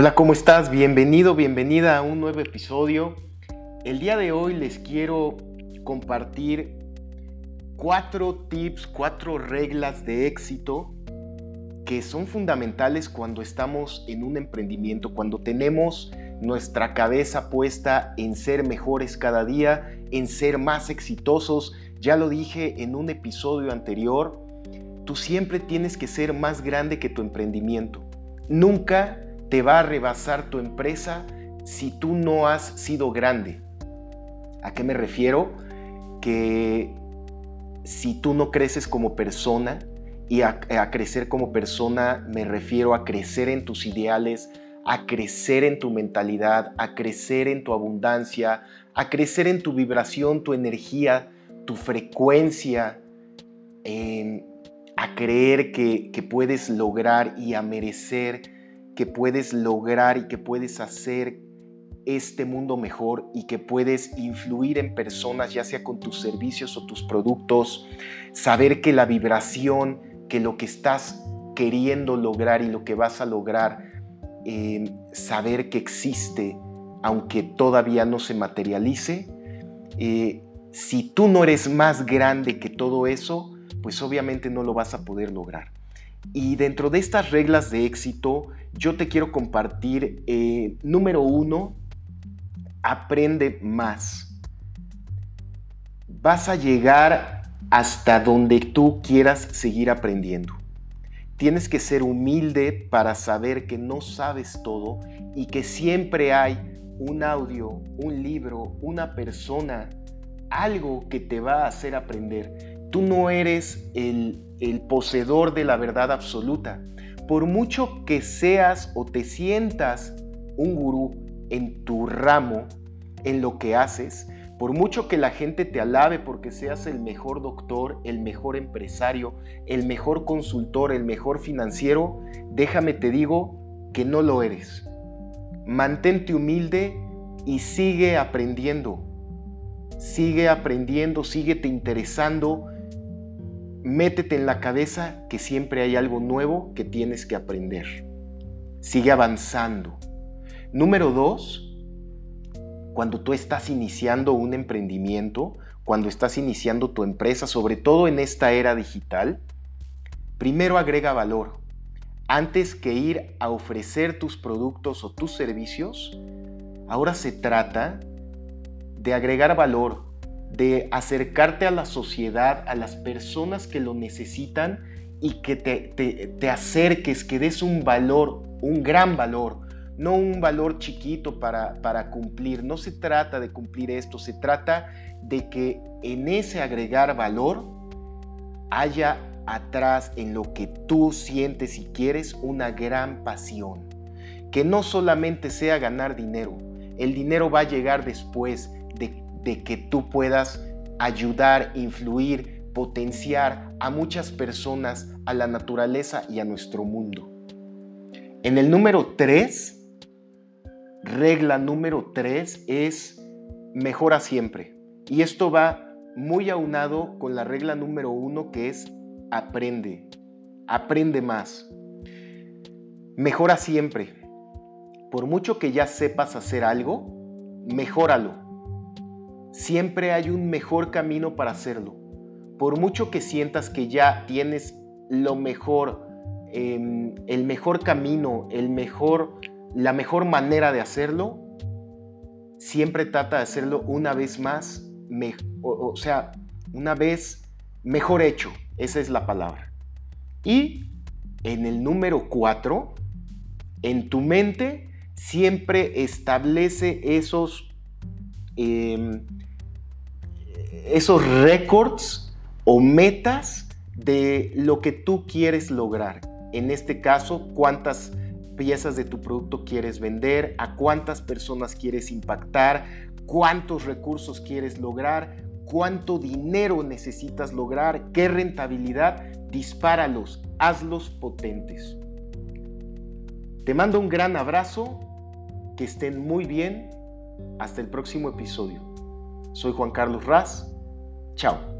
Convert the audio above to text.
Hola, ¿cómo estás? Bienvenido, bienvenida a un nuevo episodio. El día de hoy les quiero compartir cuatro tips, cuatro reglas de éxito que son fundamentales cuando estamos en un emprendimiento, cuando tenemos nuestra cabeza puesta en ser mejores cada día, en ser más exitosos. Ya lo dije en un episodio anterior, tú siempre tienes que ser más grande que tu emprendimiento. Nunca te va a rebasar tu empresa si tú no has sido grande. ¿A qué me refiero? Que si tú no creces como persona, y a, crecer como persona me refiero a crecer en tus ideales, a crecer en tu mentalidad, a crecer en tu abundancia, a crecer en tu vibración, tu energía, tu frecuencia, a creer que, que puedes lograr y a merecer que puedes lograr y que puedes hacer este mundo mejor y que puedes influir en personas, ya sea con tus servicios o tus productos, saber que la vibración, que lo que estás queriendo lograr y lo que vas a lograr, eh, saber que existe, aunque todavía no se materialice, eh, si tú no eres más grande que todo eso, pues obviamente no lo vas a poder lograr. Y dentro de estas reglas de éxito, yo te quiero compartir, eh, número uno, aprende más. Vas a llegar hasta donde tú quieras seguir aprendiendo. Tienes que ser humilde para saber que no sabes todo y que siempre hay un audio, un libro, una persona, algo que te va a hacer aprender. Tú no eres el, poseedor de la verdad absoluta por mucho que seas o te sientas un gurú en tu ramo, en lo que haces, por mucho que la gente te alabe porque seas el mejor doctor, el mejor empresario, el mejor consultor, el mejor financiero, déjame te digo que no lo eres. Mantente humilde y sigue aprendiendo. Sigue aprendiendo, síguete interesando métete en la cabeza que siempre hay algo nuevo que tienes que aprender. Sigue avanzando. Número dos, cuando tú estás iniciando un emprendimiento, cuando estás iniciando tu empresa, sobre todo en esta era digital, primero agrega valor. Antes que ir a ofrecer tus productos o tus servicios, ahora se trata de agregar valor, de acercarte a la sociedad, a las personas que lo necesitan y que te, acerques, que des un valor, un gran valor, no un valor chiquito para, para cumplir. No se trata de cumplir esto, se trata de que en ese agregar valor haya atrás en lo que tú sientes y quieres una gran pasión. Que no solamente sea ganar dinero, el dinero va a llegar después de de que tú puedas ayudar, influir, potenciar a muchas personas, a la naturaleza y a nuestro mundo. En el número 3, regla número 3 es mejora siempre. Y esto va muy aunado con la regla número 1 que es aprende, aprende más. Mejora siempre. Por mucho que ya sepas hacer algo, mejóralo Siempre hay un mejor camino para hacerlo. Por mucho que sientas que ya tienes lo mejor, em, el mejor camino, el mejor, la mejor manera de hacerlo, siempre trata de hacerlo una vez más, o, sea, una vez mejor hecho. Esa es la palabra. Y en el número 4, en tu mente siempre establece esos em, esos récords o metas de lo que tú quieres lograr. En este caso, cuántas piezas de tu producto quieres vender, a cuántas personas quieres impactar, cuántos recursos quieres lograr, cuánto dinero necesitas lograr, qué rentabilidad, dispáralos, hazlos potentes. Te mando un gran abrazo, que estén muy bien, hasta el próximo episodio. Soy Juan Carlos Raz, Chao.